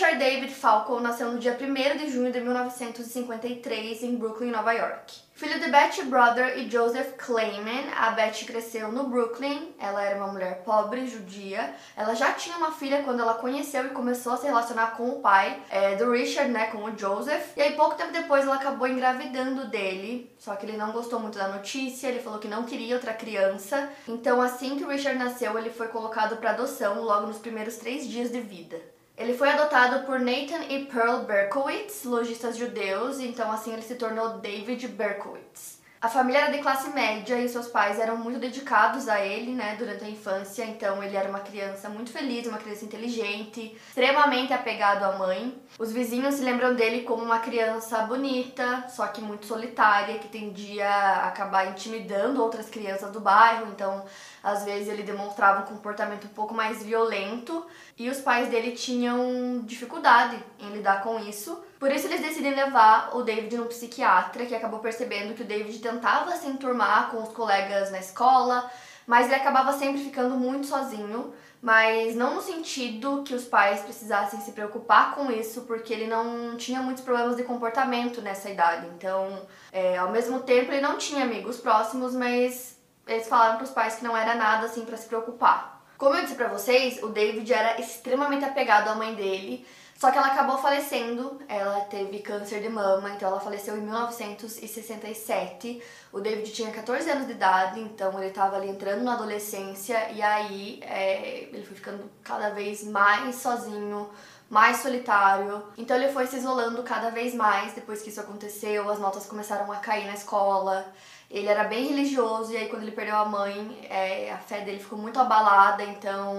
Richard David Falco nasceu no dia 1 de junho de 1953 em Brooklyn, Nova York. Filho de Betty Brother e Joseph Clayman, a Betty cresceu no Brooklyn. Ela era uma mulher pobre, judia. Ela já tinha uma filha quando ela conheceu e começou a se relacionar com o pai é, do Richard, né, com o Joseph. E aí pouco tempo depois ela acabou engravidando dele, só que ele não gostou muito da notícia. Ele falou que não queria outra criança. Então assim que o Richard nasceu, ele foi colocado para adoção logo nos primeiros três dias de vida. Ele foi adotado por Nathan e Pearl Berkowitz, lojistas judeus, então assim ele se tornou David Berkowitz. A família era de classe média e seus pais eram muito dedicados a ele, né, durante a infância. Então ele era uma criança muito feliz, uma criança inteligente, extremamente apegado à mãe. Os vizinhos se lembram dele como uma criança bonita, só que muito solitária, que tendia a acabar intimidando outras crianças do bairro. Então, às vezes ele demonstrava um comportamento um pouco mais violento e os pais dele tinham dificuldade em lidar com isso. Por isso eles decidem levar o David no psiquiatra, que acabou percebendo que o David tentava se enturmar com os colegas na escola, mas ele acabava sempre ficando muito sozinho, mas não no sentido que os pais precisassem se preocupar com isso, porque ele não tinha muitos problemas de comportamento nessa idade. Então, é, ao mesmo tempo, ele não tinha amigos próximos, mas eles falaram para os pais que não era nada assim para se preocupar. Como eu disse para vocês, o David era extremamente apegado à mãe dele. Só que ela acabou falecendo, ela teve câncer de mama, então ela faleceu em 1967. O David tinha 14 anos de idade, então ele estava ali entrando na adolescência e aí é, ele foi ficando cada vez mais sozinho, mais solitário. Então ele foi se isolando cada vez mais depois que isso aconteceu, as notas começaram a cair na escola. Ele era bem religioso e aí quando ele perdeu a mãe, é, a fé dele ficou muito abalada, então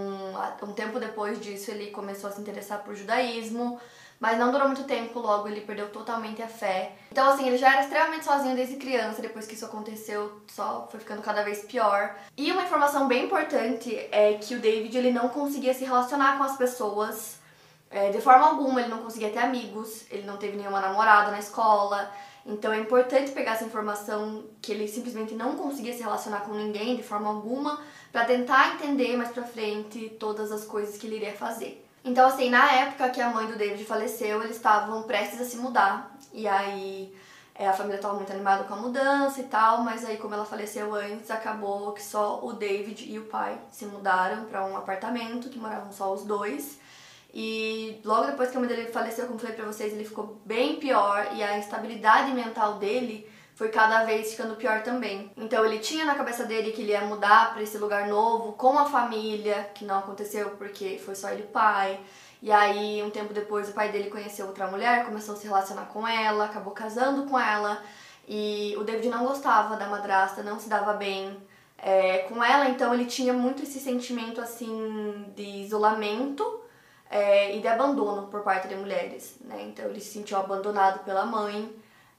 um tempo depois disso ele começou a se interessar por judaísmo, mas não durou muito tempo, logo ele perdeu totalmente a fé. Então assim, ele já era extremamente sozinho desde criança, depois que isso aconteceu, só foi ficando cada vez pior. E uma informação bem importante é que o David ele não conseguia se relacionar com as pessoas é, de forma alguma, ele não conseguia ter amigos, ele não teve nenhuma namorada na escola. Então é importante pegar essa informação que ele simplesmente não conseguia se relacionar com ninguém de forma alguma para tentar entender mais pra frente todas as coisas que ele iria fazer. Então assim, na época que a mãe do David faleceu, eles estavam prestes a se mudar. E aí é, a família estava muito animada com a mudança e tal, mas aí como ela faleceu antes, acabou que só o David e o pai se mudaram para um apartamento que moravam só os dois. E logo depois que a mãe dele faleceu, como falei pra vocês, ele ficou bem pior e a instabilidade mental dele foi cada vez ficando pior também. Então ele tinha na cabeça dele que ele ia mudar para esse lugar novo com a família, que não aconteceu porque foi só ele e o pai. E aí, um tempo depois, o pai dele conheceu outra mulher, começou a se relacionar com ela, acabou casando com ela. E o David não gostava da madrasta, não se dava bem é, com ela, então ele tinha muito esse sentimento assim de isolamento é, e de abandono por parte de mulheres, né? Então ele se sentiu abandonado pela mãe,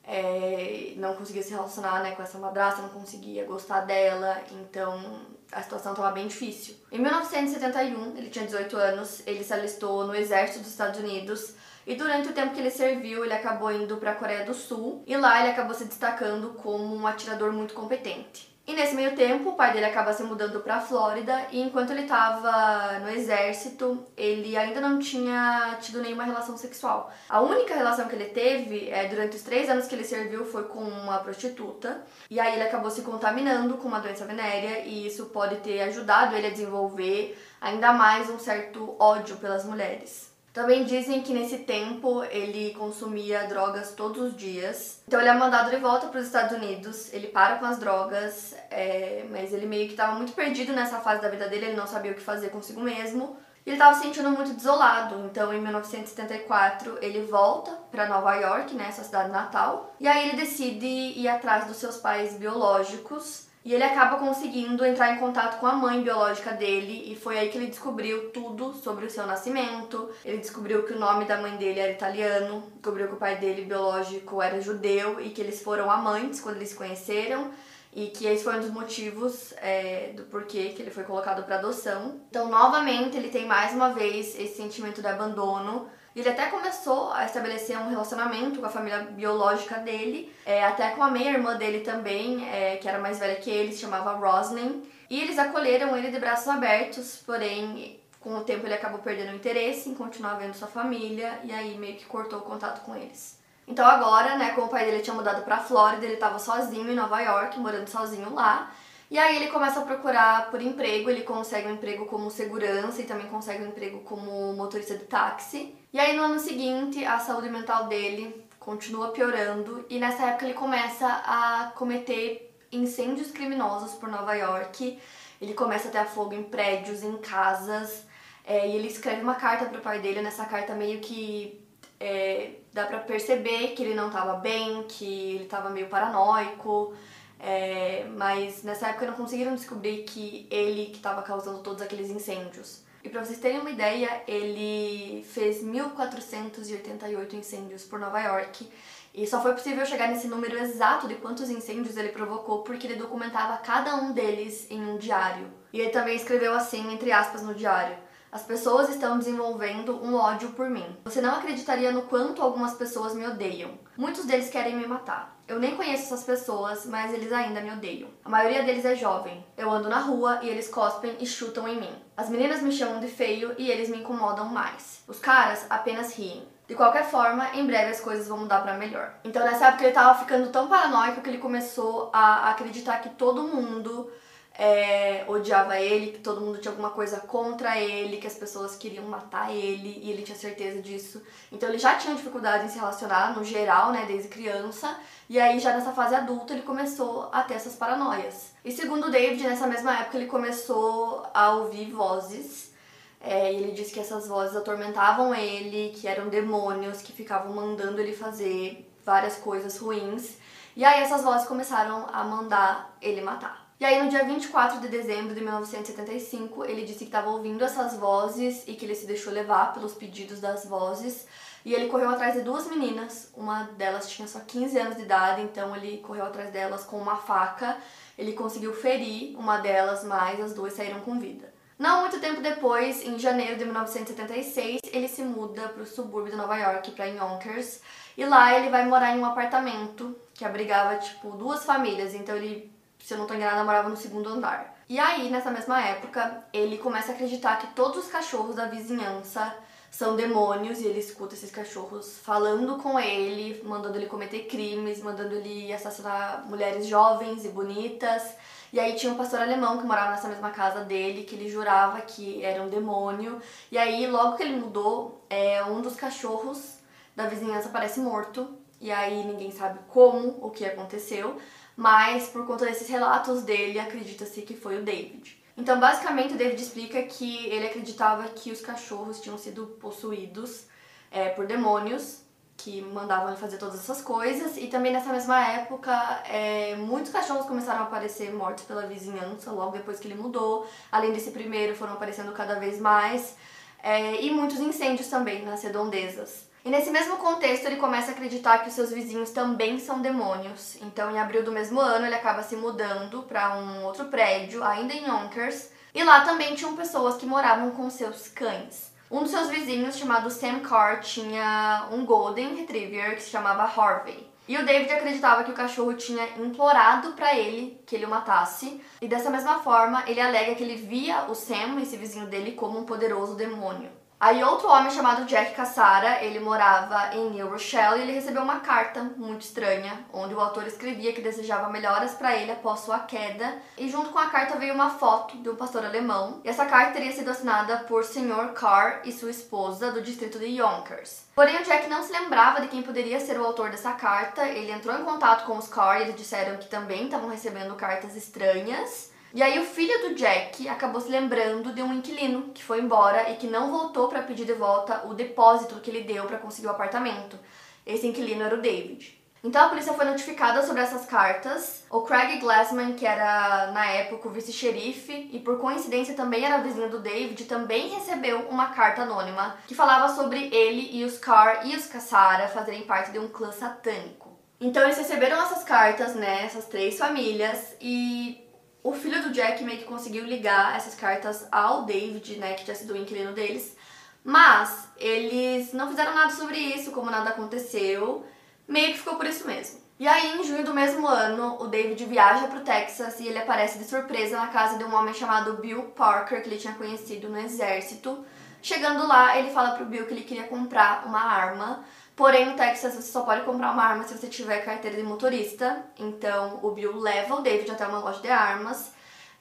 é, não conseguia se relacionar né, com essa madrasta, não conseguia gostar dela, então a situação estava bem difícil. Em 1971, ele tinha 18 anos, ele se alistou no exército dos Estados Unidos e durante o tempo que ele serviu, ele acabou indo para a Coreia do Sul e lá ele acabou se destacando como um atirador muito competente. E nesse meio tempo, o pai dele acaba se mudando para a Flórida e enquanto ele estava no exército, ele ainda não tinha tido nenhuma relação sexual. A única relação que ele teve é, durante os três anos que ele serviu foi com uma prostituta e aí ele acabou se contaminando com uma doença venérea e isso pode ter ajudado ele a desenvolver ainda mais um certo ódio pelas mulheres. Também dizem que nesse tempo ele consumia drogas todos os dias. Então ele é mandado de volta para os Estados Unidos, ele para com as drogas, é, mas ele meio que estava muito perdido nessa fase da vida dele, ele não sabia o que fazer consigo mesmo. E ele estava se sentindo muito desolado, então em 1974 ele volta para Nova York, né, sua cidade natal, e aí ele decide ir atrás dos seus pais biológicos E ele acaba conseguindo entrar em contato com a mãe biológica dele e foi aí que ele descobriu tudo sobre o seu nascimento. Ele descobriu que o nome da mãe dele era italiano, descobriu que o pai dele biológico era judeu e que eles foram amantes quando eles se conheceram e que esse foi um dos motivos é, do porquê que ele foi colocado para adoção. Então, novamente, ele tem mais uma vez esse sentimento de abandono ele até começou a estabelecer um relacionamento com a família biológica dele, é, até com a meia-irmã dele também, é, que era mais velha que ele, se chamava Roslyn. E eles acolheram ele de braços abertos, porém, com o tempo ele acabou perdendo o interesse em continuar vendo sua família e aí meio que cortou o contato com eles. Então agora, né, como o pai dele tinha mudado pra Flórida, ele estava sozinho em Nova York, morando sozinho lá. E aí ele começa a procurar por emprego, ele consegue um emprego como segurança e também consegue um emprego como motorista de táxi. E aí no ano seguinte, a saúde mental dele continua piorando e nessa época ele começa a cometer incêndios criminosos por Nova York. Ele começa a ter fogo em prédios, em casas. É, e ele escreve uma carta pro pai dele. Nessa carta meio que é, dá pra perceber que ele não tava bem, que ele tava meio paranoico. É, mas nessa época não conseguiram descobrir que ele que estava causando todos aqueles incêndios. E para vocês terem uma ideia, ele fez 1488 incêndios por Nova York. E só foi possível chegar nesse número exato de quantos incêndios ele provocou porque ele documentava cada um deles em um diário. E ele também escreveu assim, entre aspas, no diário: As pessoas estão desenvolvendo um ódio por mim. Você não acreditaria no quanto algumas pessoas me odeiam. Muitos deles querem me matar. Eu nem conheço essas pessoas, mas eles ainda me odeiam. A maioria deles é jovem. Eu ando na rua e eles cospem e chutam em mim. As meninas me chamam de feio e eles me incomodam mais. Os caras apenas riem. De qualquer forma, em breve as coisas vão mudar para melhor. Então nessa época ele tava ficando tão paranoico que ele começou a acreditar que todo mundo é, odiava ele, que todo mundo tinha alguma coisa contra ele, que as pessoas queriam matar ele e ele tinha certeza disso. Então ele já tinha dificuldade em se relacionar no geral, né, desde criança. E aí já nessa fase adulta ele começou a ter essas paranoias. E segundo David, nessa mesma época ele começou a ouvir vozes. É, ele disse que essas vozes atormentavam ele, que eram demônios que ficavam mandando ele fazer várias coisas ruins. E aí essas vozes começaram a mandar ele matar. E aí, no dia 24 de dezembro de 1975, ele disse que estava ouvindo essas vozes e que ele se deixou levar pelos pedidos das vozes. E ele correu atrás de duas meninas, uma delas tinha só 15 anos de idade, então ele correu atrás delas com uma faca. Ele conseguiu ferir uma delas, mas as duas saíram com vida. Não muito tempo depois, em janeiro de 1976, ele se muda para o subúrbio de Nova York, para Yonkers, e lá ele vai morar em um apartamento que abrigava tipo duas famílias. Então ele se eu não tô enganada, morava no segundo andar. E aí, nessa mesma época, ele começa a acreditar que todos os cachorros da vizinhança são demônios e ele escuta esses cachorros falando com ele, mandando ele cometer crimes, mandando ele assassinar mulheres jovens e bonitas. E aí tinha um pastor alemão que morava nessa mesma casa dele, que ele jurava que era um demônio. E aí, logo que ele mudou, é, um dos cachorros da vizinhança parece morto. E aí ninguém sabe como, o que aconteceu mas por conta desses relatos dele, acredita-se que foi o David. Então, basicamente, o David explica que ele acreditava que os cachorros tinham sido possuídos é, por demônios que mandavam fazer todas essas coisas. E também nessa mesma época, é, muitos cachorros começaram a aparecer mortos pela vizinhança logo depois que ele mudou. Além desse primeiro, foram aparecendo cada vez mais. É, e muitos incêndios também nas redondezas. E nesse mesmo contexto, ele começa a acreditar que os seus vizinhos também são demônios. Então, em abril do mesmo ano, ele acaba se mudando para um outro prédio, ainda em Yonkers, e lá também tinham pessoas que moravam com seus cães. Um dos seus vizinhos, chamado Sam Carr, tinha um Golden Retriever que se chamava Harvey. E o David acreditava que o cachorro tinha implorado para ele que ele o matasse, e dessa mesma forma, ele alega que ele via o Sam, esse vizinho dele, como um poderoso demônio. Aí outro homem chamado Jack Cassara, ele morava em New Rochelle e ele recebeu uma carta muito estranha, onde o autor escrevia que desejava melhoras para ele após sua queda, e junto com a carta veio uma foto de um pastor alemão, e essa carta teria sido assinada por Sr. Carr e sua esposa do distrito de Yonkers. Porém, o Jack não se lembrava de quem poderia ser o autor dessa carta, ele entrou em contato com os Carr e eles disseram que também estavam recebendo cartas estranhas, e aí o filho do Jack acabou se lembrando de um inquilino que foi embora e que não voltou para pedir de volta o depósito que ele deu para conseguir o apartamento. Esse inquilino era o David. Então a polícia foi notificada sobre essas cartas. O Craig Glassman, que era na época o vice-xerife e por coincidência também era vizinho do David, também recebeu uma carta anônima que falava sobre ele e os Carr e os Cassara fazerem parte de um clã satânico. Então eles receberam essas cartas, né, essas três famílias e o filho do Jack meio que conseguiu ligar essas cartas ao David, né, que tinha sido o inquilino deles. Mas eles não fizeram nada sobre isso, como nada aconteceu meio que ficou por isso mesmo. E aí, em junho do mesmo ano, o David viaja para o Texas e ele aparece de surpresa na casa de um homem chamado Bill Parker, que ele tinha conhecido no exército. Chegando lá, ele fala pro Bill que ele queria comprar uma arma. Porém, no Texas você só pode comprar uma arma se você tiver carteira de motorista. Então, o Bill leva o David até uma loja de armas.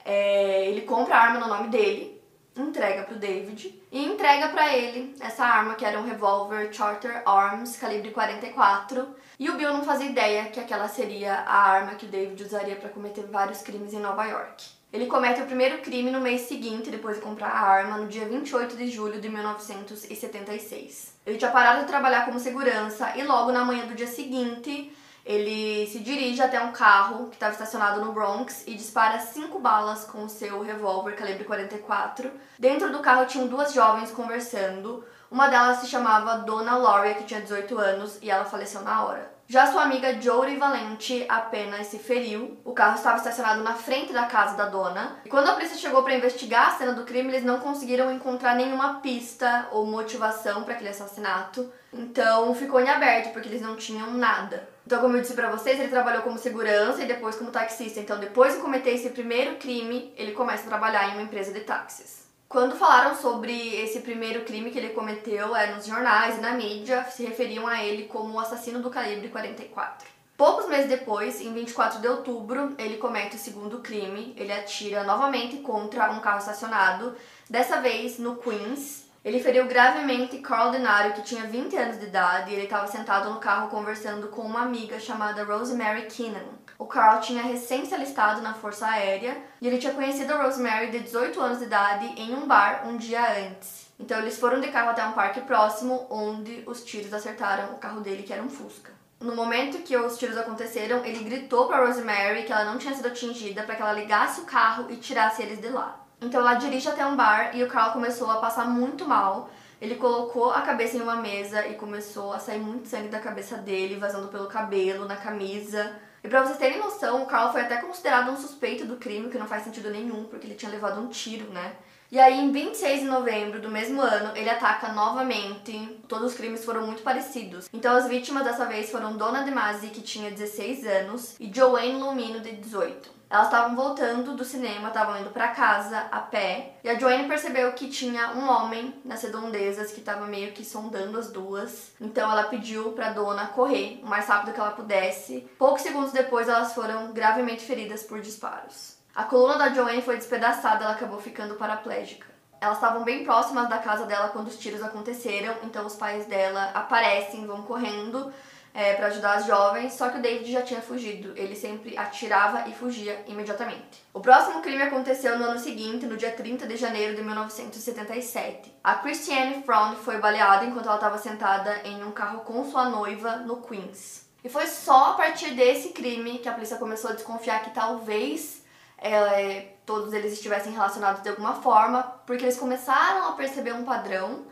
É, ele compra a arma no nome dele entrega pro David e entrega para ele essa arma que era um revólver Charter Arms calibre 44 e o Bill não fazia ideia que aquela seria a arma que o David usaria para cometer vários crimes em Nova York. Ele comete o primeiro crime no mês seguinte, depois de comprar a arma, no dia 28 de julho de 1976. Ele tinha parado de trabalhar como segurança e logo na manhã do dia seguinte ele se dirige até um carro que estava estacionado no Bronx e dispara cinco balas com o seu revólver calibre 44. Dentro do carro tinham duas jovens conversando. Uma delas se chamava Donna Lauria, que tinha 18 anos, e ela faleceu na hora. Já sua amiga Jory Valente apenas se feriu. O carro estava estacionado na frente da casa da dona. E quando a polícia chegou para investigar a cena do crime, eles não conseguiram encontrar nenhuma pista ou motivação para aquele assassinato. Então ficou em aberto porque eles não tinham nada. Então, como eu disse para vocês, ele trabalhou como segurança e depois como taxista. Então, depois de cometer esse primeiro crime, ele começa a trabalhar em uma empresa de táxis. Quando falaram sobre esse primeiro crime que ele cometeu é, nos jornais e na mídia, se referiam a ele como o assassino do calibre 44. Poucos meses depois, em 24 de outubro, ele comete o segundo crime. Ele atira novamente contra um carro estacionado, dessa vez no Queens. Ele feriu gravemente Carl Denario, que tinha 20 anos de idade, e ele estava sentado no carro conversando com uma amiga chamada Rosemary Keenan. O Carl tinha recém se alistado na Força Aérea e ele tinha conhecido a Rosemary de 18 anos de idade em um bar um dia antes. Então eles foram de carro até um parque próximo onde os tiros acertaram o carro dele, que era um Fusca. No momento que os tiros aconteceram, ele gritou para Rosemary que ela não tinha sido atingida para que ela ligasse o carro e tirasse eles de lá. Então ela dirige até um bar e o Carl começou a passar muito mal. Ele colocou a cabeça em uma mesa e começou a sair muito sangue da cabeça dele, vazando pelo cabelo, na camisa. E pra vocês terem noção, o Carl foi até considerado um suspeito do crime, que não faz sentido nenhum, porque ele tinha levado um tiro, né? E aí, em 26 de novembro do mesmo ano, ele ataca novamente. Todos os crimes foram muito parecidos. Então, as vítimas dessa vez foram Dona DeMasi, que tinha 16 anos, e Joanne Lumino, de 18. Elas estavam voltando do cinema, estavam indo para casa a pé, e a Joanne percebeu que tinha um homem nas redondezas que estava meio que sondando as duas. Então ela pediu para dona correr o mais rápido que ela pudesse. Poucos segundos depois, elas foram gravemente feridas por disparos. A coluna da Joanne foi despedaçada, ela acabou ficando paraplégica. Elas estavam bem próximas da casa dela quando os tiros aconteceram, então os pais dela aparecem, vão correndo é, para ajudar as jovens, só que o David já tinha fugido. Ele sempre atirava e fugia imediatamente. O próximo crime aconteceu no ano seguinte, no dia 30 de janeiro de 1977. A Christiane Frond foi baleada enquanto ela estava sentada em um carro com sua noiva no Queens. E foi só a partir desse crime que a polícia começou a desconfiar que talvez é, todos eles estivessem relacionados de alguma forma, porque eles começaram a perceber um padrão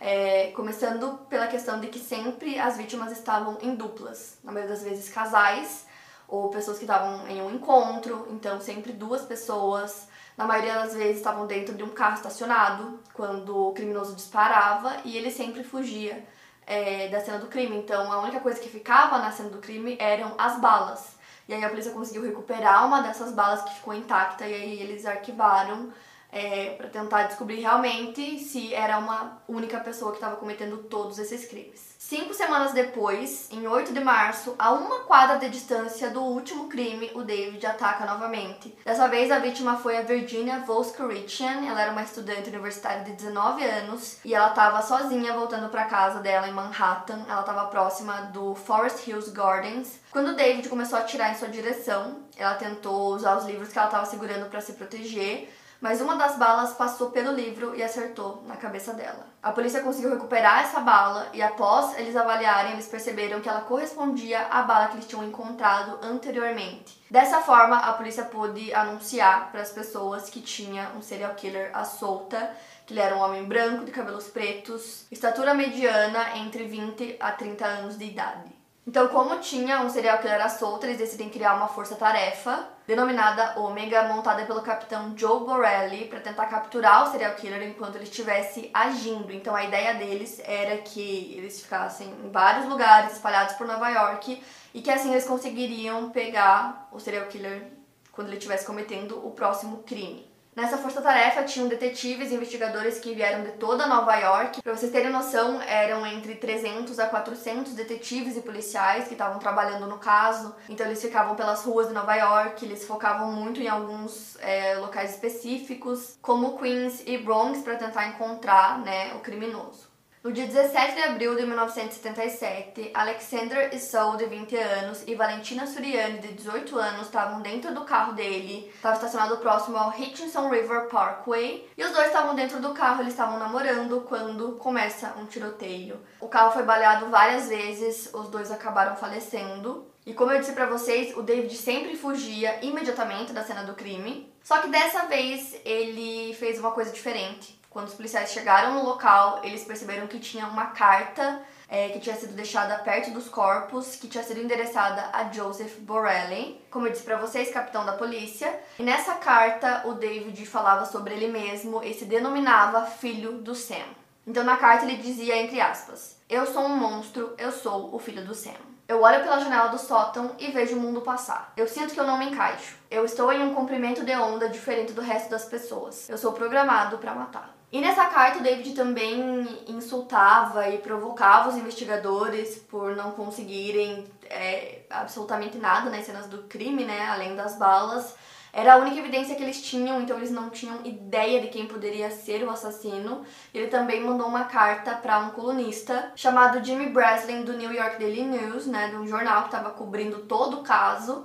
é, começando pela questão de que sempre as vítimas estavam em duplas, na maioria das vezes casais ou pessoas que estavam em um encontro, então sempre duas pessoas. Na maioria das vezes estavam dentro de um carro estacionado quando o criminoso disparava e ele sempre fugia é, da cena do crime. Então a única coisa que ficava na cena do crime eram as balas. E aí a polícia conseguiu recuperar uma dessas balas que ficou intacta e aí eles arquivaram é, para tentar descobrir realmente se era uma única pessoa que estava cometendo todos esses crimes. Cinco semanas depois, em 8 de março, a uma quadra de distância do último crime, o David ataca novamente. Dessa vez, a vítima foi a Virginia Voskerichian. Ela era uma estudante universitária de 19 anos e ela estava sozinha voltando para casa dela em Manhattan. Ela estava próxima do Forest Hills Gardens. Quando o David começou a atirar em sua direção, ela tentou usar os livros que ela estava segurando para se proteger mas uma das balas passou pelo livro e acertou na cabeça dela. A polícia conseguiu recuperar essa bala e após eles avaliarem, eles perceberam que ela correspondia à bala que eles tinham encontrado anteriormente. Dessa forma, a polícia pôde anunciar para as pessoas que tinha um serial killer à solta, que ele era um homem branco de cabelos pretos, estatura mediana entre 20 a 30 anos de idade. Então, como tinha um serial killer à solta, eles decidem criar uma força-tarefa denominada Ômega, montada pelo capitão Joe Borelli, para tentar capturar o serial killer enquanto ele estivesse agindo. Então, a ideia deles era que eles ficassem em vários lugares espalhados por Nova York e que assim eles conseguiriam pegar o serial killer quando ele estivesse cometendo o próximo crime. Nessa força-tarefa tinham detetives e investigadores que vieram de toda Nova York. Para vocês terem noção, eram entre 300 a 400 detetives e policiais que estavam trabalhando no caso. Então eles ficavam pelas ruas de Nova York, eles focavam muito em alguns é, locais específicos, como Queens e Bronx, para tentar encontrar né, o criminoso. No dia 17 de abril de 1977, Alexander Issou, de 20 anos, e Valentina Suriani, de 18 anos, estavam dentro do carro dele, estava estacionado próximo ao Hutchinson River Parkway, e os dois estavam dentro do carro, eles estavam namorando quando começa um tiroteio. O carro foi baleado várias vezes, os dois acabaram falecendo. E como eu disse para vocês, o David sempre fugia imediatamente da cena do crime. Só que dessa vez ele fez uma coisa diferente. Quando os policiais chegaram no local, eles perceberam que tinha uma carta é, que tinha sido deixada perto dos corpos, que tinha sido endereçada a Joseph Borelli, como eu disse para vocês, capitão da polícia. E nessa carta, o David falava sobre ele mesmo e se denominava filho do Sam. Então na carta ele dizia entre aspas: "Eu sou um monstro, eu sou o filho do Sam". Eu olho pela janela do sótão e vejo o mundo passar. Eu sinto que eu não me encaixo. Eu estou em um comprimento de onda diferente do resto das pessoas. Eu sou programado para matar. E nessa carta, David também insultava e provocava os investigadores por não conseguirem é, absolutamente nada nas cenas do crime, né? Além das balas. Era a única evidência que eles tinham, então eles não tinham ideia de quem poderia ser o assassino. Ele também mandou uma carta para um colunista chamado Jimmy Breslin do New York Daily News, né, de um jornal que estava cobrindo todo o caso.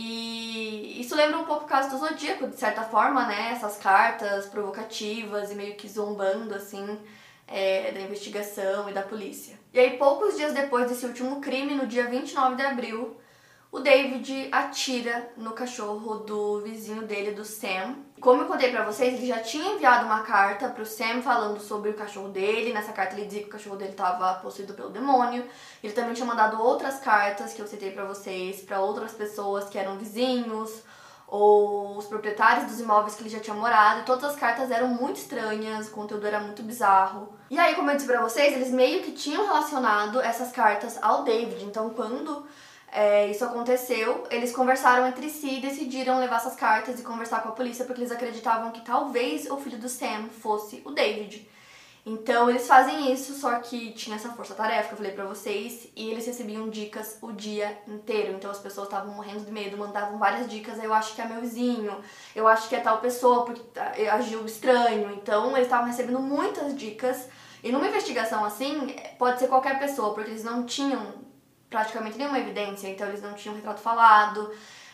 E isso lembra um pouco o caso do Zodíaco, de certa forma, né? Essas cartas provocativas e meio que zombando, assim, é, da investigação e da polícia. E aí, poucos dias depois desse último crime, no dia 29 de abril, o David atira no cachorro do vizinho dele, do Sam. Como eu contei pra vocês, ele já tinha enviado uma carta pro Sam falando sobre o cachorro dele. Nessa carta ele dizia que o cachorro dele estava possuído pelo demônio. Ele também tinha mandado outras cartas que eu citei pra vocês para outras pessoas que eram vizinhos ou os proprietários dos imóveis que ele já tinha morado. E todas as cartas eram muito estranhas, o conteúdo era muito bizarro. E aí, como eu disse pra vocês, eles meio que tinham relacionado essas cartas ao David. Então, quando é, isso aconteceu, eles conversaram entre si e decidiram levar essas cartas e conversar com a polícia porque eles acreditavam que talvez o filho do Sam fosse o David. Então eles fazem isso, só que tinha essa força-tarefa que eu falei pra vocês, e eles recebiam dicas o dia inteiro. Então as pessoas estavam morrendo de medo, mandavam várias dicas. Eu acho que é meu vizinho, eu acho que é tal pessoa porque tá, agiu estranho. Então eles estavam recebendo muitas dicas. E numa investigação assim, pode ser qualquer pessoa, porque eles não tinham praticamente nenhuma evidência, então eles não tinham retrato falado,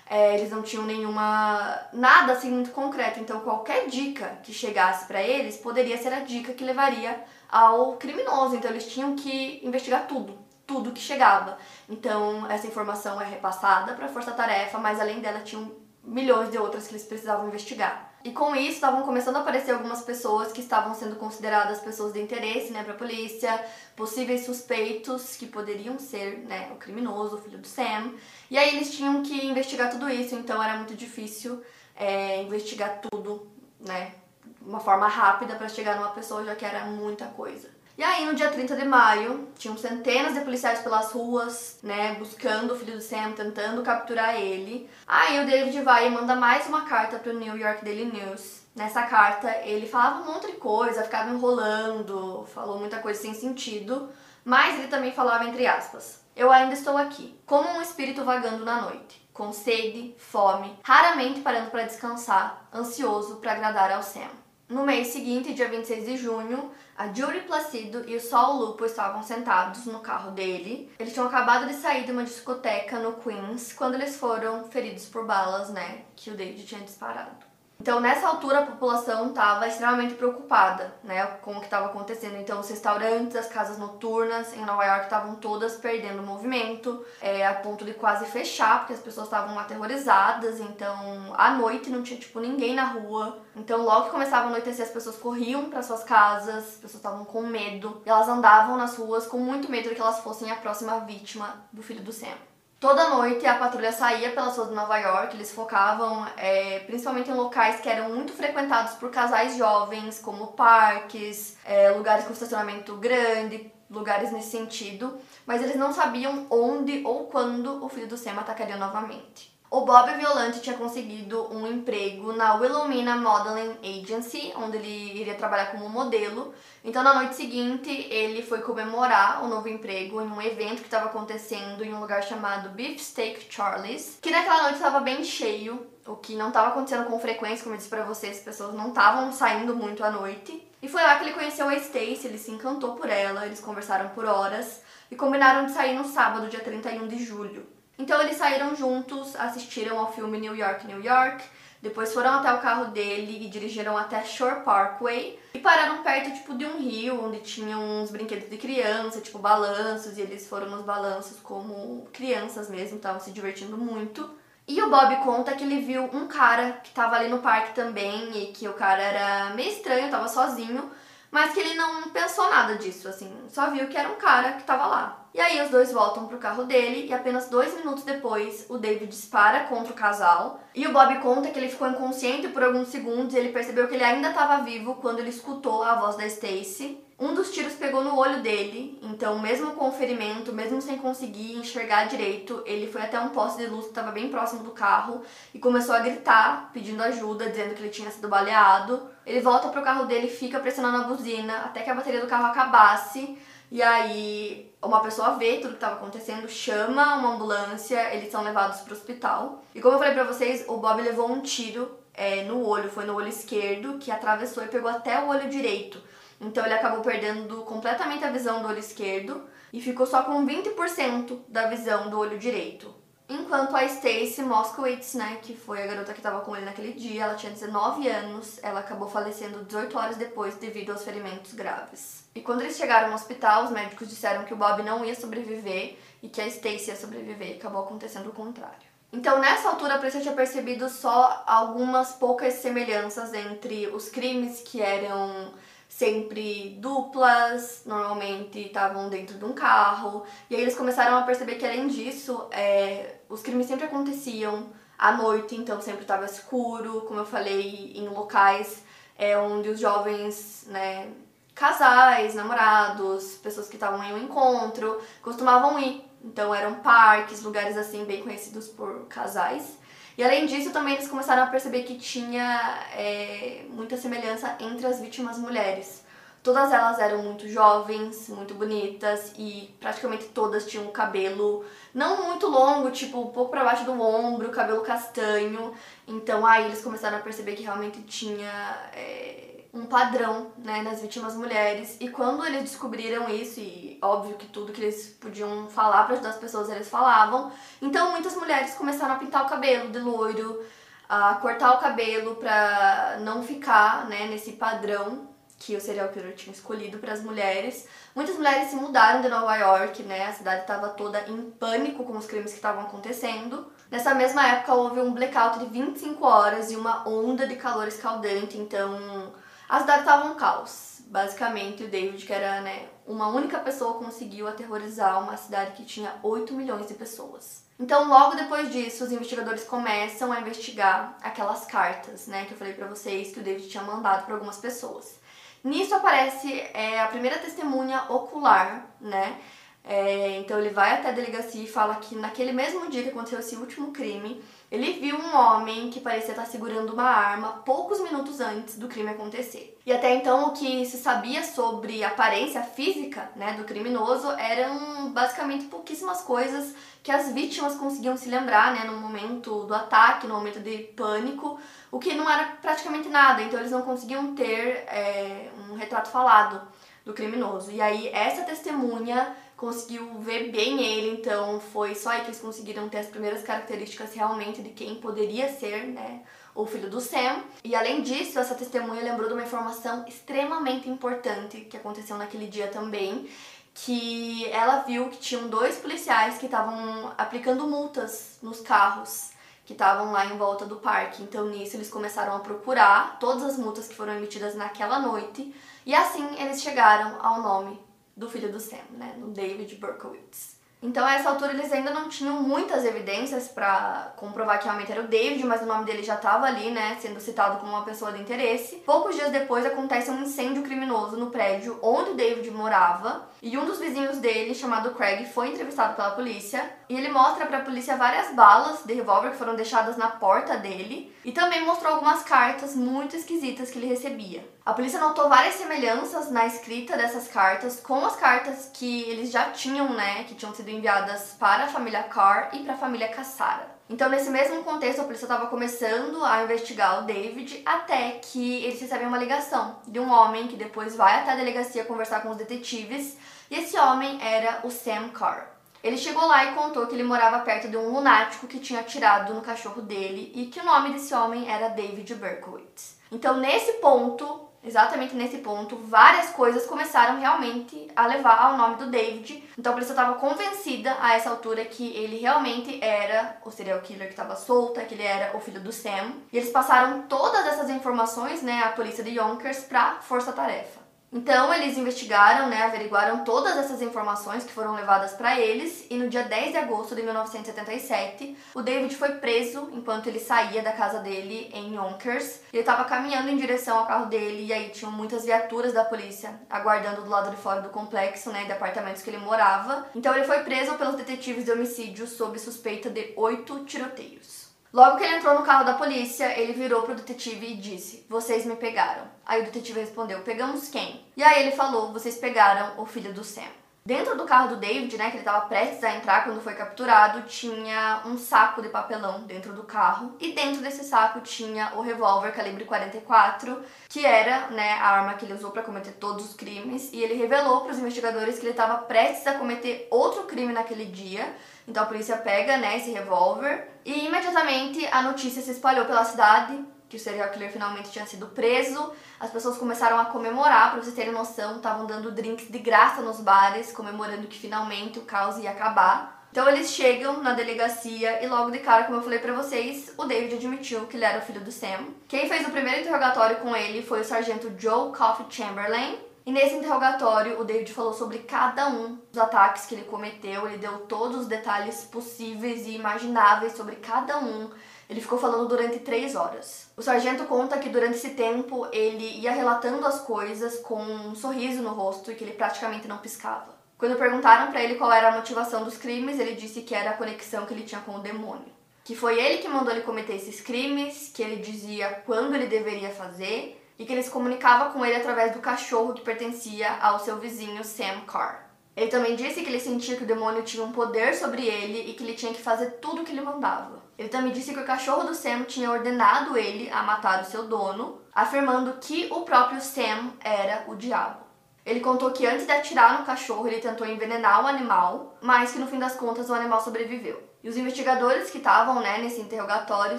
é, eles não tinham nenhuma. nada assim muito concreto. Então qualquer dica que chegasse para eles poderia ser a dica que levaria ao criminoso. Então eles tinham que investigar tudo, tudo que chegava. Então essa informação é repassada para a força-tarefa, mas além dela tinham milhões de outras que eles precisavam investigar. E com isso estavam começando a aparecer algumas pessoas que estavam sendo consideradas pessoas de interesse, né, para a polícia, possíveis suspeitos que poderiam ser, né, o criminoso, o filho do Sam. E aí eles tinham que investigar tudo isso, então era muito difícil é, investigar tudo, né, de uma forma rápida para chegar numa pessoa, já que era muita coisa. E aí, no dia 30 de maio, tinham centenas de policiais pelas ruas, né, buscando o filho do Sam, tentando capturar ele. Aí o David vai e manda mais uma carta pro New York Daily News. Nessa carta, ele falava um monte de coisa, ficava enrolando, falou muita coisa sem sentido, mas ele também falava entre aspas: Eu ainda estou aqui, como um espírito vagando na noite, com sede, fome, raramente parando para descansar, ansioso para agradar ao Sam. No mês seguinte, dia 26 de junho, a Judy Placido e o Sol Lupo estavam sentados no carro dele. Eles tinham acabado de sair de uma discoteca no Queens quando eles foram feridos por balas, né, que o David tinha disparado. Então, nessa altura, a população estava extremamente preocupada né, com o que estava acontecendo. Então, os restaurantes, as casas noturnas em Nova York estavam todas perdendo movimento, é, a ponto de quase fechar, porque as pessoas estavam aterrorizadas. Então, à noite não tinha tipo ninguém na rua. Então, logo que começava a anoitecer, as pessoas corriam para suas casas, as pessoas estavam com medo. Elas andavam nas ruas com muito medo de que elas fossem a próxima vítima do filho do Sam. Toda noite a patrulha saía pelas ruas de Nova York, eles focavam é, principalmente em locais que eram muito frequentados por casais jovens, como parques, é, lugares com estacionamento grande, lugares nesse sentido, mas eles não sabiam onde ou quando o filho do Sam atacaria novamente. O Bob Violante tinha conseguido um emprego na Wilhelmina Modeling Agency, onde ele iria trabalhar como modelo. Então, na noite seguinte, ele foi comemorar o novo emprego em um evento que estava acontecendo em um lugar chamado Beef Steak Charlie's, que naquela noite estava bem cheio, o que não estava acontecendo com frequência, como eu disse para vocês, as pessoas não estavam saindo muito à noite. E foi lá que ele conheceu a Stacy, ele se encantou por ela, eles conversaram por horas e combinaram de sair no sábado, dia 31 de julho. Então eles saíram juntos, assistiram ao filme New York, New York, depois foram até o carro dele e dirigiram até Shore Parkway e pararam perto tipo de um rio onde tinham uns brinquedos de criança, tipo balanços, e eles foram nos balanços como crianças mesmo, estavam se divertindo muito. E o Bob conta que ele viu um cara que tava ali no parque também e que o cara era meio estranho, tava sozinho, mas que ele não pensou nada disso, assim, só viu que era um cara que tava lá. E aí os dois voltam pro carro dele e apenas dois minutos depois o David dispara contra o casal. E o Bob conta que ele ficou inconsciente por alguns segundos e ele percebeu que ele ainda estava vivo quando ele escutou a voz da Stacy. Um dos tiros pegou no olho dele, então mesmo com o ferimento, mesmo sem conseguir enxergar direito, ele foi até um poste de luz que estava bem próximo do carro e começou a gritar, pedindo ajuda, dizendo que ele tinha sido baleado. Ele volta pro carro dele e fica pressionando a buzina até que a bateria do carro acabasse. E aí uma pessoa vê tudo que estava acontecendo, chama uma ambulância, eles são levados para o hospital. E como eu falei para vocês, o Bob levou um tiro é, no olho, foi no olho esquerdo, que atravessou e pegou até o olho direito. Então ele acabou perdendo completamente a visão do olho esquerdo e ficou só com 20% da visão do olho direito. Enquanto a Stacy Moskowitz, né, que foi a garota que estava com ele naquele dia, ela tinha 19 anos, ela acabou falecendo 18 horas depois devido aos ferimentos graves. E quando eles chegaram no hospital, os médicos disseram que o Bob não ia sobreviver e que a Stacy ia sobreviver, e acabou acontecendo o contrário. Então, nessa altura, a polícia tinha percebido só algumas poucas semelhanças entre os crimes que eram sempre duplas, normalmente estavam dentro de um carro. E aí eles começaram a perceber que além disso, é, os crimes sempre aconteciam à noite, então sempre estava escuro, como eu falei, em locais é, onde os jovens, né, casais, namorados, pessoas que estavam em um encontro, costumavam ir. Então eram parques, lugares assim bem conhecidos por casais. E além disso, também eles começaram a perceber que tinha é, muita semelhança entre as vítimas mulheres. Todas elas eram muito jovens, muito bonitas e praticamente todas tinham cabelo não muito longo, tipo um pouco para baixo do ombro, cabelo castanho. Então aí eles começaram a perceber que realmente tinha é, um padrão né, nas vítimas mulheres. E quando eles descobriram isso, e óbvio que tudo que eles podiam falar para ajudar as pessoas eles falavam, então muitas mulheres começaram a pintar o cabelo de loiro, a cortar o cabelo para não ficar né, nesse padrão que o serial killer tinha escolhido para as mulheres. Muitas mulheres se mudaram de Nova York, né? A cidade estava toda em pânico com os crimes que estavam acontecendo. Nessa mesma época houve um blackout de 25 horas e uma onda de calor escaldante, então a cidade estava um caos. Basicamente, o David, que era né, uma única pessoa, conseguiu aterrorizar uma cidade que tinha 8 milhões de pessoas. Então, logo depois disso, os investigadores começam a investigar aquelas cartas, né, que eu falei para vocês que o David tinha mandado para algumas pessoas. Nisso aparece é, a primeira testemunha ocular, né? É, então ele vai até a delegacia e fala que naquele mesmo dia que aconteceu esse último crime, ele viu um homem que parecia estar segurando uma arma poucos minutos antes do crime acontecer. E até então o que se sabia sobre a aparência física né, do criminoso eram basicamente pouquíssimas coisas que as vítimas conseguiam se lembrar né, no momento do ataque, no momento de pânico, o que não era praticamente nada, então eles não conseguiam ter é, um retrato falado do criminoso. E aí essa testemunha conseguiu ver bem ele, então foi só aí que eles conseguiram ter as primeiras características realmente de quem poderia ser, né, o filho do Sam. E além disso, essa testemunha lembrou de uma informação extremamente importante que aconteceu naquele dia também, que ela viu que tinham dois policiais que estavam aplicando multas nos carros que estavam lá em volta do parque. Então nisso eles começaram a procurar todas as multas que foram emitidas naquela noite e assim eles chegaram ao nome do filho do Sam, né, no David Berkowitz. Então, a essa altura, eles ainda não tinham muitas evidências para comprovar que realmente era o David, mas o nome dele já estava ali, né, sendo citado como uma pessoa de interesse. Poucos dias depois, acontece um incêndio criminoso no prédio onde o David morava, e um dos vizinhos dele, chamado Craig, foi entrevistado pela polícia, e ele mostra para a polícia várias balas de revólver que foram deixadas na porta dele, e também mostrou algumas cartas muito esquisitas que ele recebia. A polícia notou várias semelhanças na escrita dessas cartas com as cartas que eles já tinham, né, que tinham sido enviadas para a família Carr e para a família Cassara. Então, nesse mesmo contexto, a polícia estava começando a investigar o David até que eles recebem uma ligação de um homem que depois vai até a delegacia conversar com os detetives, e esse homem era o Sam Carr. Ele chegou lá e contou que ele morava perto de um lunático que tinha atirado no cachorro dele e que o nome desse homem era David Berkowitz. Então, nesse ponto, exatamente nesse ponto, várias coisas começaram realmente a levar ao nome do David. Então a polícia estava convencida a essa altura que ele realmente era o serial killer que estava solta, que ele era o filho do Sam. E eles passaram todas essas informações, né, à polícia de Yonkers para força-tarefa. Então eles investigaram, né, averiguaram todas essas informações que foram levadas para eles e no dia 10 de agosto de 1977, o David foi preso enquanto ele saía da casa dele em Yonkers. Ele estava caminhando em direção ao carro dele e aí tinham muitas viaturas da polícia aguardando do lado de fora do complexo, né, de apartamentos que ele morava. Então ele foi preso pelos detetives de homicídio sob suspeita de oito tiroteios. Logo que ele entrou no carro da polícia, ele virou pro detetive e disse: Vocês me pegaram. Aí o detetive respondeu: Pegamos quem? E aí ele falou: Vocês pegaram o filho do Sam. Dentro do carro do David, né, que ele estava prestes a entrar quando foi capturado, tinha um saco de papelão dentro do carro. E dentro desse saco tinha o revólver calibre 44, que era, né, a arma que ele usou para cometer todos os crimes, e ele revelou para os investigadores que ele estava prestes a cometer outro crime naquele dia. Então a polícia pega, né, esse revólver e imediatamente a notícia se espalhou pela cidade que o serial killer finalmente tinha sido preso. As pessoas começaram a comemorar, para vocês terem noção, estavam dando drinks de graça nos bares, comemorando que finalmente o caos ia acabar. Então eles chegam na delegacia e logo de cara, como eu falei para vocês, o David admitiu que ele era o filho do Sam. Quem fez o primeiro interrogatório com ele foi o sargento Joe Coffey Chamberlain, e nesse interrogatório, o David falou sobre cada um dos ataques que ele cometeu, ele deu todos os detalhes possíveis e imagináveis sobre cada um. Ele ficou falando durante três horas. O sargento conta que durante esse tempo ele ia relatando as coisas com um sorriso no rosto e que ele praticamente não piscava. Quando perguntaram para ele qual era a motivação dos crimes, ele disse que era a conexão que ele tinha com o demônio. Que foi ele que mandou ele cometer esses crimes, que ele dizia quando ele deveria fazer e que ele se comunicava com ele através do cachorro que pertencia ao seu vizinho Sam Carr. Ele também disse que ele sentia que o demônio tinha um poder sobre ele e que ele tinha que fazer tudo o que ele mandava. Ele também disse que o cachorro do Sam tinha ordenado ele a matar o seu dono, afirmando que o próprio Sam era o diabo. Ele contou que antes de atirar no cachorro, ele tentou envenenar o animal, mas que no fim das contas o animal sobreviveu. E os investigadores que estavam né, nesse interrogatório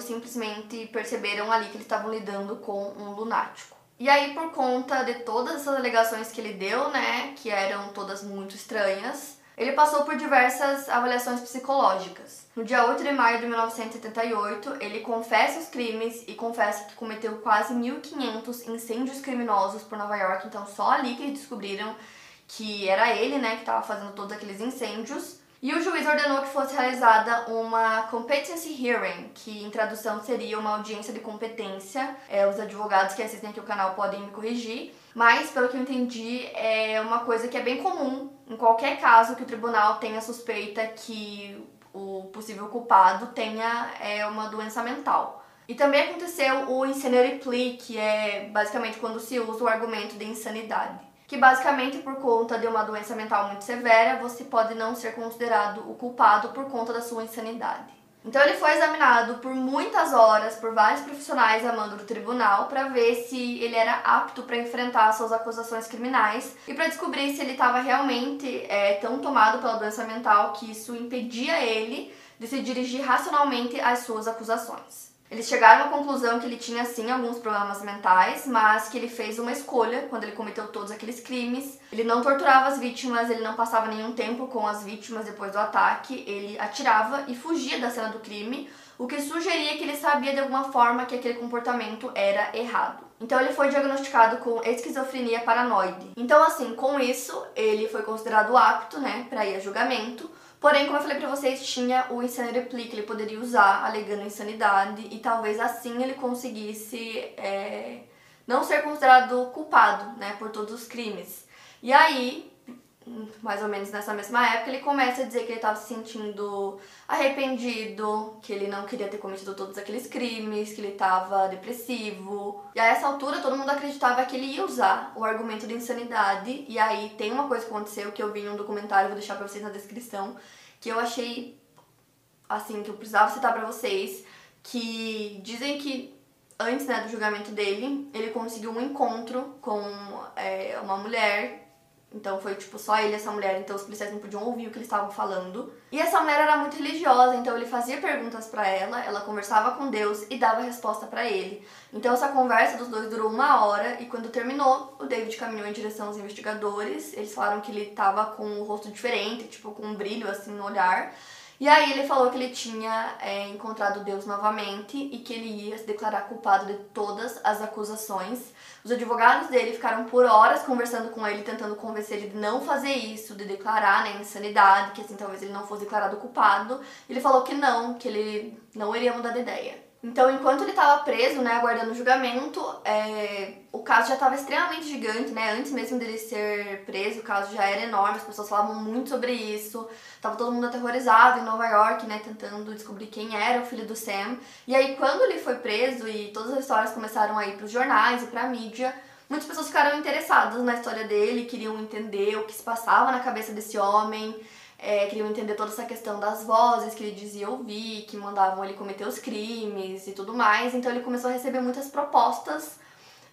simplesmente perceberam ali que eles estavam lidando com um lunático. E aí, por conta de todas essas alegações que ele deu, né, que eram todas muito estranhas, ele passou por diversas avaliações psicológicas. No dia 8 de maio de 1978, ele confessa os crimes e confessa que cometeu quase 1.500 incêndios criminosos por Nova York, então só ali que eles descobriram que era ele, né, que estava fazendo todos aqueles incêndios. E o juiz ordenou que fosse realizada uma competency hearing, que em tradução seria uma audiência de competência. É, os advogados que assistem aqui o canal podem me corrigir, mas pelo que eu entendi é uma coisa que é bem comum em qualquer caso que o tribunal tenha suspeita que o possível culpado tenha é, uma doença mental. E também aconteceu o insanity plea, que é basicamente quando se usa o argumento de insanidade que basicamente por conta de uma doença mental muito severa, você pode não ser considerado o culpado por conta da sua insanidade. Então ele foi examinado por muitas horas por vários profissionais a mando do tribunal para ver se ele era apto para enfrentar suas acusações criminais e para descobrir se ele estava realmente é, tão tomado pela doença mental que isso impedia ele de se dirigir racionalmente às suas acusações. Eles chegaram à conclusão que ele tinha sim alguns problemas mentais, mas que ele fez uma escolha quando ele cometeu todos aqueles crimes. Ele não torturava as vítimas, ele não passava nenhum tempo com as vítimas depois do ataque, ele atirava e fugia da cena do crime, o que sugeria que ele sabia de alguma forma que aquele comportamento era errado. Então ele foi diagnosticado com esquizofrenia paranoide. Então assim, com isso, ele foi considerado apto, né, para ir a julgamento. Porém, como eu falei pra vocês, tinha o Insanity Plea que ele poderia usar alegando insanidade e talvez assim ele conseguisse é, não ser considerado culpado, né, por todos os crimes. E aí, mais ou menos nessa mesma época, ele começa a dizer que ele estava se sentindo arrependido, que ele não queria ter cometido todos aqueles crimes, que ele estava depressivo. E a essa altura todo mundo acreditava que ele ia usar o argumento de insanidade. E aí tem uma coisa que aconteceu que eu vi em um documentário, vou deixar pra vocês na descrição, que eu achei assim, que eu precisava citar pra vocês, que dizem que antes né, do julgamento dele, ele conseguiu um encontro com é, uma mulher então foi tipo só ele e essa mulher, então os policiais não podiam ouvir o que eles estavam falando. E essa mulher era muito religiosa, então ele fazia perguntas para ela, ela conversava com Deus e dava resposta para ele. Então essa conversa dos dois durou uma hora e quando terminou, o David caminhou em direção aos investigadores. Eles falaram que ele tava com um rosto diferente, tipo com um brilho assim no olhar. E aí ele falou que ele tinha é, encontrado Deus novamente e que ele ia se declarar culpado de todas as acusações. Os advogados dele ficaram por horas conversando com ele, tentando convencer ele de não fazer isso, de declarar né, insanidade, que assim talvez ele não fosse declarado culpado. Ele falou que não, que ele não iria mudar de ideia. Então, enquanto ele estava preso, né, aguardando o julgamento, é, o caso já estava extremamente gigante, né? Antes mesmo dele ser preso, o caso já era enorme, as pessoas falavam muito sobre isso. Tava todo mundo aterrorizado em Nova York, né, tentando descobrir quem era o filho do Sam. E aí, quando ele foi preso e todas as histórias começaram a ir para os jornais e para a mídia, muitas pessoas ficaram interessadas na história dele, queriam entender o que se passava na cabeça desse homem é, queriam entender toda essa questão das vozes que ele dizia ouvir, que mandavam ele cometer os crimes e tudo mais. Então ele começou a receber muitas propostas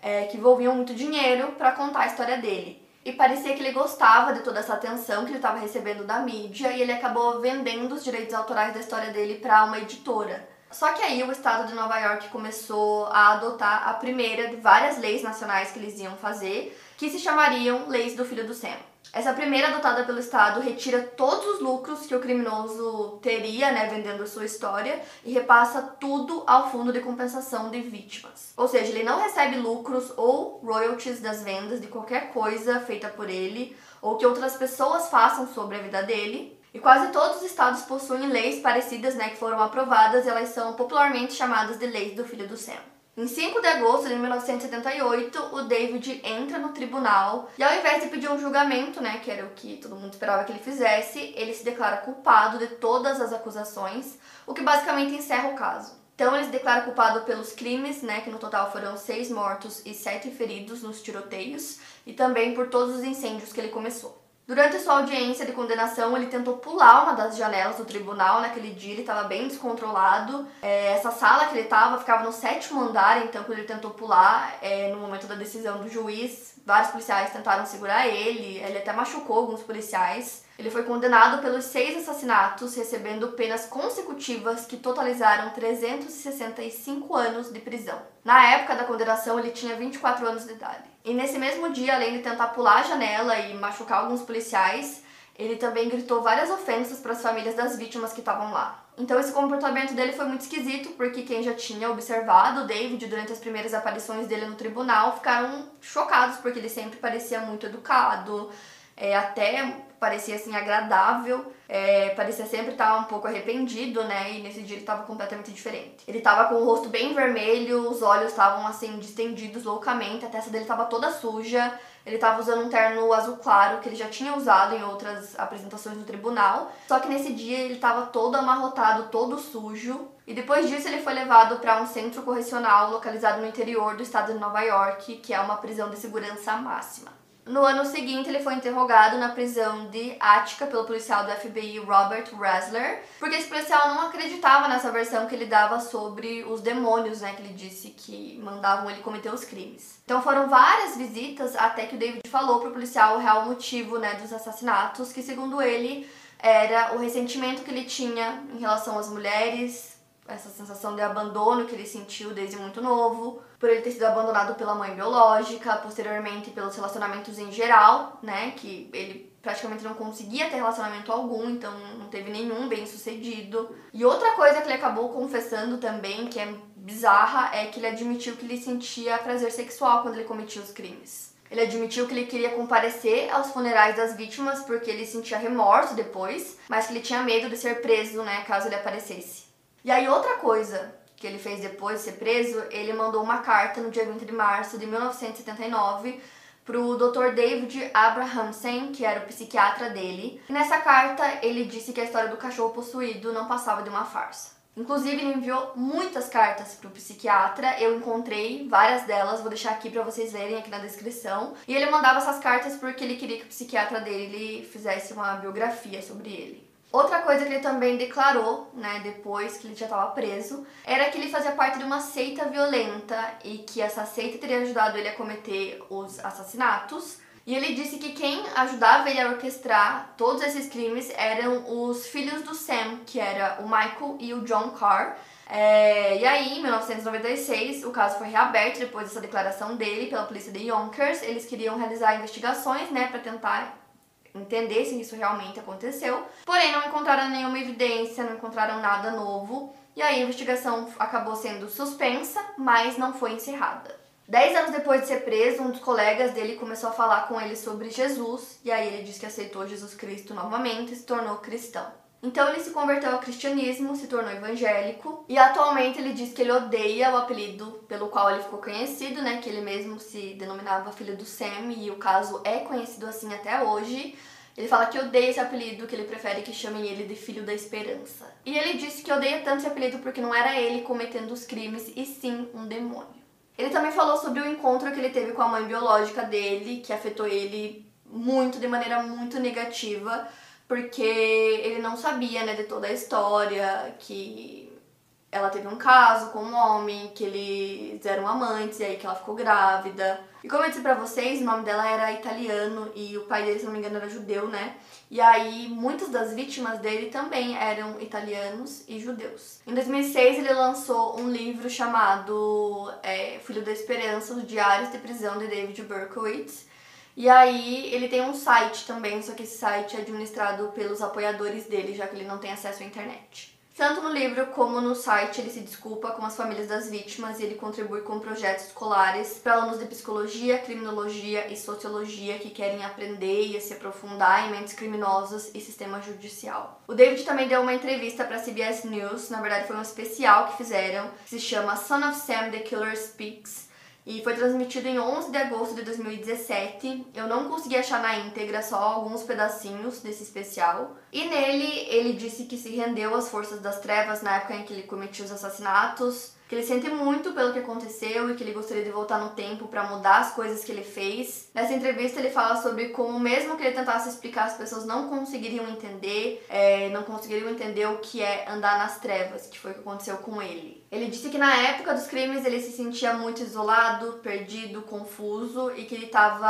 é, que envolviam muito dinheiro para contar a história dele. E parecia que ele gostava de toda essa atenção que ele estava recebendo da mídia e ele acabou vendendo os direitos autorais da história dele para uma editora. Só que aí o estado de Nova York começou a adotar a primeira de várias leis nacionais que eles iam fazer, que se chamariam Leis do Filho do Sam. Essa primeira adotada pelo Estado retira todos os lucros que o criminoso teria, né, vendendo sua história e repassa tudo ao fundo de compensação de vítimas. Ou seja, ele não recebe lucros ou royalties das vendas de qualquer coisa feita por ele ou que outras pessoas façam sobre a vida dele. E quase todos os estados possuem leis parecidas, né, que foram aprovadas e elas são popularmente chamadas de leis do filho do Sam. Em 5 de agosto de 1978, o David entra no tribunal e ao invés de pedir um julgamento, né, que era o que todo mundo esperava que ele fizesse, ele se declara culpado de todas as acusações, o que basicamente encerra o caso. Então ele se declara culpado pelos crimes, né, que no total foram seis mortos e sete feridos nos tiroteios, e também por todos os incêndios que ele começou. Durante sua audiência de condenação, ele tentou pular uma das janelas do tribunal. Naquele dia, ele estava bem descontrolado. É, essa sala que ele estava ficava no sétimo andar, então, quando ele tentou pular, é, no momento da decisão do juiz, vários policiais tentaram segurar ele. Ele até machucou alguns policiais. Ele foi condenado pelos seis assassinatos, recebendo penas consecutivas que totalizaram 365 anos de prisão. Na época da condenação, ele tinha 24 anos de idade. E nesse mesmo dia, além de tentar pular a janela e machucar alguns policiais, ele também gritou várias ofensas para as famílias das vítimas que estavam lá. Então esse comportamento dele foi muito esquisito, porque quem já tinha observado o David durante as primeiras aparições dele no tribunal ficaram chocados, porque ele sempre parecia muito educado, é, até parecia assim agradável, é, parecia sempre estar um pouco arrependido, né? E nesse dia ele estava completamente diferente. Ele estava com o rosto bem vermelho, os olhos estavam assim distendidos loucamente, a testa dele estava toda suja. Ele estava usando um terno azul claro que ele já tinha usado em outras apresentações no tribunal. Só que nesse dia ele estava todo amarrotado, todo sujo. E depois disso ele foi levado para um centro correcional localizado no interior do estado de Nova York, que é uma prisão de segurança máxima. No ano seguinte, ele foi interrogado na prisão de Attica pelo policial do FBI Robert Ressler, porque esse policial não acreditava nessa versão que ele dava sobre os demônios, né, que ele disse que mandavam ele cometer os crimes. Então foram várias visitas até que o David falou pro policial o real motivo, né, dos assassinatos, que segundo ele era o ressentimento que ele tinha em relação às mulheres, essa sensação de abandono que ele sentiu desde muito novo, por ele ter sido abandonado pela mãe biológica, posteriormente pelos relacionamentos em geral, né, que ele praticamente não conseguia ter relacionamento algum, então não teve nenhum bem sucedido. E outra coisa que ele acabou confessando também, que é bizarra, é que ele admitiu que ele sentia prazer sexual quando ele cometia os crimes. Ele admitiu que ele queria comparecer aos funerais das vítimas porque ele sentia remorso depois, mas que ele tinha medo de ser preso, né, caso ele aparecesse. E aí, outra coisa que ele fez depois de ser preso, ele mandou uma carta no dia 20 de março de 1979 pro Dr. David Abrahamsen, que era o psiquiatra dele. E nessa carta, ele disse que a história do cachorro possuído não passava de uma farsa. Inclusive, ele enviou muitas cartas pro psiquiatra. Eu encontrei várias delas, vou deixar aqui para vocês verem aqui na descrição. E ele mandava essas cartas porque ele queria que o psiquiatra dele fizesse uma biografia sobre ele. Outra coisa que ele também declarou, né, depois que ele já estava preso, era que ele fazia parte de uma seita violenta e que essa seita teria ajudado ele a cometer os assassinatos. E ele disse que quem ajudava ele a orquestrar todos esses crimes eram os filhos do Sam, que era o Michael e o John Carr. É, e aí, em 1996, o caso foi reaberto depois dessa declaração dele pela polícia de Yonkers. Eles queriam realizar investigações, né, para tentar entender se isso realmente aconteceu. Porém, não encontraram nenhuma evidência, não encontraram nada novo. E aí a investigação acabou sendo suspensa, mas não foi encerrada. Dez anos depois de ser preso, um dos colegas dele começou a falar com ele sobre Jesus, e aí ele disse que aceitou Jesus Cristo novamente e se tornou cristão. Então ele se converteu ao cristianismo, se tornou evangélico e atualmente ele diz que ele odeia o apelido pelo qual ele ficou conhecido, né? Que ele mesmo se denominava filho do Sam e o caso é conhecido assim até hoje. Ele fala que odeia esse apelido, que ele prefere que chamem ele de filho da esperança. E ele disse que odeia tanto esse apelido porque não era ele cometendo os crimes, e sim um demônio. Ele também falou sobre o encontro que ele teve com a mãe biológica dele, que afetou ele muito, de maneira muito negativa porque ele não sabia, né, de toda a história, que ela teve um caso com um homem, que eles eram amantes e aí que ela ficou grávida. E como eu disse pra vocês, o nome dela era italiano e o pai dele, se não me engano, era judeu, né? E aí muitas das vítimas dele também eram italianos e judeus. Em 2006 ele lançou um livro chamado é, Filho da Esperança, os Diários de Prisão de David Berkowitz, e aí ele tem um site também, só que esse site é administrado pelos apoiadores dele, já que ele não tem acesso à internet. Tanto no livro como no site ele se desculpa com as famílias das vítimas e ele contribui com projetos escolares para alunos de psicologia, criminologia e sociologia que querem aprender e se aprofundar em mentes criminosas e sistema judicial. O David também deu uma entrevista para a CBS News, na verdade foi um especial que fizeram, que se chama Son of Sam the Killer Speaks e foi transmitido em 11 de agosto de 2017. Eu não consegui achar na íntegra, só alguns pedacinhos desse especial. E nele ele disse que se rendeu às forças das trevas na época em que ele cometia os assassinatos, que ele sente muito pelo que aconteceu e que ele gostaria de voltar no tempo para mudar as coisas que ele fez. Nessa entrevista ele fala sobre como mesmo que ele tentasse explicar, as pessoas não conseguiriam entender, é, não conseguiriam entender o que é andar nas trevas, que foi o que aconteceu com ele. Ele disse que na época dos crimes ele se sentia muito isolado, perdido, confuso e que ele estava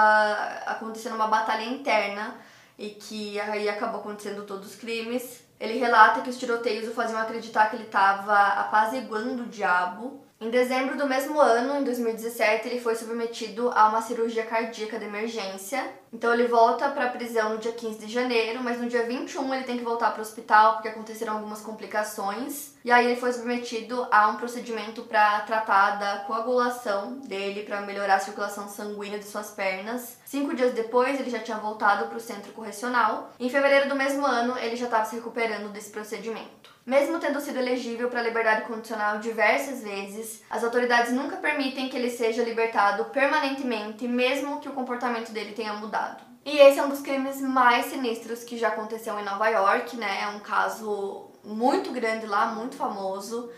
acontecendo uma batalha interna e que aí acabou acontecendo todos os crimes. Ele relata que os tiroteios o faziam acreditar que ele estava apaziguando o diabo. Em dezembro do mesmo ano, em 2017, ele foi submetido a uma cirurgia cardíaca de emergência. Então ele volta para a prisão no dia 15 de janeiro, mas no dia 21 ele tem que voltar para o hospital porque aconteceram algumas complicações. E aí ele foi submetido a um procedimento para tratar da coagulação dele, para melhorar a circulação sanguínea de suas pernas. Cinco dias depois, ele já tinha voltado para o centro correcional. Em fevereiro do mesmo ano, ele já estava se recuperando desse procedimento. Mesmo tendo sido elegível para liberdade condicional diversas vezes, as autoridades nunca permitem que ele seja libertado permanentemente, mesmo que o comportamento dele tenha mudado. E esse é um dos crimes mais sinistros que já aconteceu em Nova York, né? É um caso muito grande lá, muito famoso.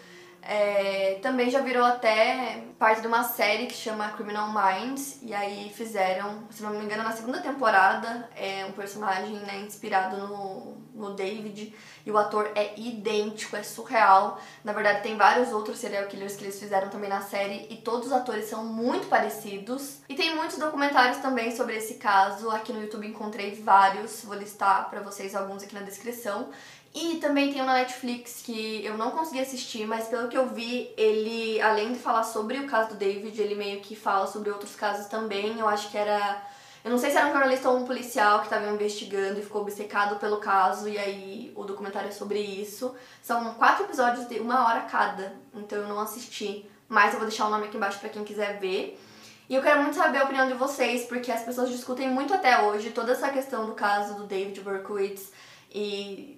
É, também já virou até parte de uma série que chama Criminal Minds, e aí fizeram, se não me engano, na segunda temporada, é um personagem né, inspirado no, no David, e o ator é idêntico, é surreal. Na verdade, tem vários outros serial killers que eles fizeram também na série, e todos os atores são muito parecidos. E tem muitos documentários também sobre esse caso, aqui no YouTube encontrei vários, vou listar para vocês alguns aqui na descrição. E também tem um na Netflix que eu não consegui assistir, mas pelo que eu vi, ele, além de falar sobre o caso do David, ele meio que fala sobre outros casos também. Eu acho que era. Eu não sei se era um jornalista ou um policial que estava investigando e ficou obcecado pelo caso, e aí o documentário é sobre isso. São quatro episódios de uma hora cada, então eu não assisti. Mas eu vou deixar o nome aqui embaixo para quem quiser ver. E eu quero muito saber a opinião de vocês, porque as pessoas discutem muito até hoje toda essa questão do caso do David Berkowitz e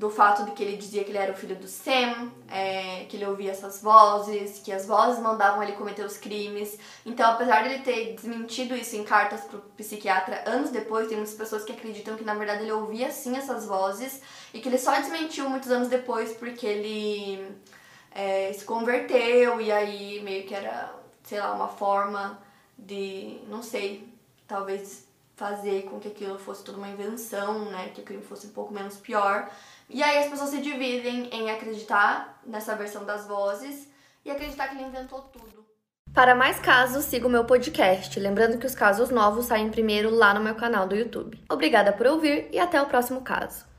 do fato de que ele dizia que ele era o filho do Sam, é, que ele ouvia essas vozes, que as vozes mandavam ele cometer os crimes. Então, apesar de ele ter desmentido isso em cartas pro psiquiatra anos depois, tem muitas pessoas que acreditam que na verdade ele ouvia sim essas vozes e que ele só desmentiu muitos anos depois porque ele é, se converteu e aí meio que era, sei lá, uma forma de, não sei, talvez fazer com que aquilo fosse toda uma invenção, né, que o crime fosse um pouco menos pior. E aí as pessoas se dividem em acreditar nessa versão das vozes e acreditar que ele inventou tudo. Para mais casos, siga o meu podcast. Lembrando que os casos novos saem primeiro lá no meu canal do YouTube. Obrigada por ouvir e até o próximo caso.